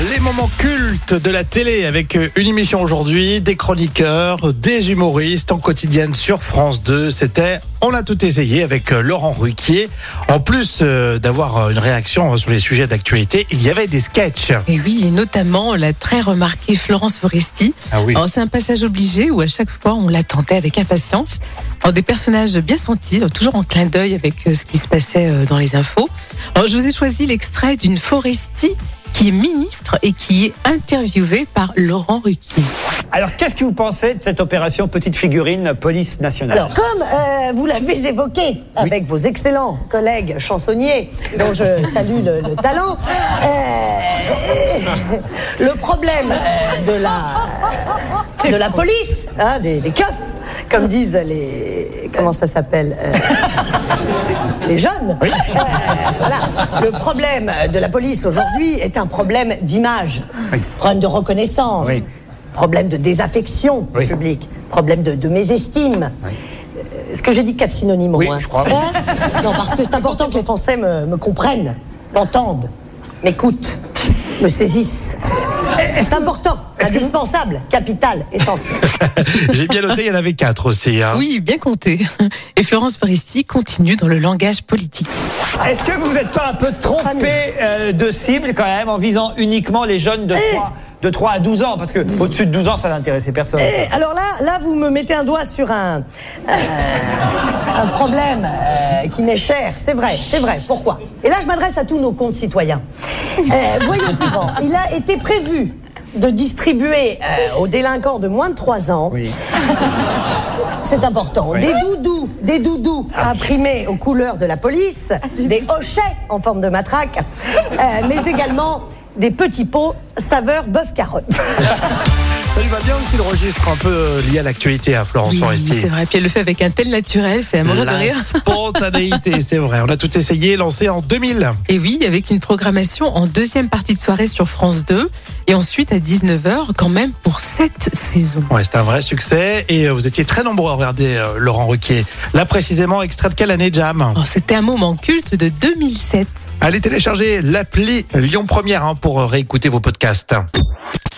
Les moments cultes de la télé avec euh, une émission aujourd'hui, des chroniqueurs, des humoristes en quotidienne sur France 2. C'était On a tout essayé avec euh, Laurent Ruquier. En plus euh, d'avoir une réaction sur les sujets d'actualité, il y avait des sketchs. Et oui, et notamment la très remarquée Florence Foresti. Ah oui. Alors, C'est un passage obligé où à chaque fois on l'attendait avec impatience. Alors, des personnages bien sentis, toujours en clin d'œil avec ce qui se passait dans les infos. Alors, je vous ai choisi l'extrait d'une Foresti qui est ministre et qui est interviewée par Laurent Ruquier. Alors, qu'est-ce que vous pensez de cette opération petite figurine police nationale Alors, comme euh, vous l'avez évoqué avec vos excellents collègues chansonniers, dont je salue le, le talent, euh, le problème euh, de la de la police, hein, des, des keufs, comme disent les comment ça s'appelle euh, les jeunes. Euh, voilà. Le problème de la police aujourd'hui est un problème d'image, problème de reconnaissance, Oui. problème de désaffection Oui. publique, problème de, de mésestime. Est-ce que j'ai dit quatre synonymes au Oui, moins je crois. Hein non, parce que c'est important que les Français me, me comprennent, m'entendent, m'écoutent, me saisissent. C'est important, indispensable, capital, essentiel. J'ai bien noté, il y en avait quatre aussi. hein. Oui, bien compté. Et Florence Foresti continue dans le langage politique. Est-ce que vous n'êtes pas un peu trompé euh, de cible quand même en visant uniquement les jeunes de 3, de 3 à 12 ans? Parce que au-dessus de 12 ans, ça n'intéressait personne. Et alors là, là, vous me mettez un doigt sur un, euh, un problème euh, qui m'est cher. C'est vrai, c'est vrai. Pourquoi? Et là, je m'adresse à tous nos comptes citoyens. Euh, voyons plus grand. Il a été prévu de distribuer euh, aux délinquants de moins de 3 ans Oui. C'est important. Des doudous, des doudous imprimés aux couleurs de la police, des hochets en forme de matraque, euh, mais également des petits pots saveur bœuf carotte. Ça lui va bien aussi le registre un peu euh, lié à l'actualité à Florence Oui, Foresti. c'est vrai. Puis elle le fait avec un tel naturel, c'est à mourir de La rire. spontanéité, c'est vrai. On a tout essayé, lancé en 2000. Et oui, avec une programmation en deuxième partie de soirée sur France 2 et ensuite à 19h quand même pour cette saison. Ouais, c'est un vrai succès et euh, vous étiez très nombreux à regarder euh, Laurent Ruquier. Là précisément, extrait de quelle année, Jam? Alors, C'était un moment culte de 2007. Allez télécharger l'appli Lyon Première hein, pour réécouter vos podcasts.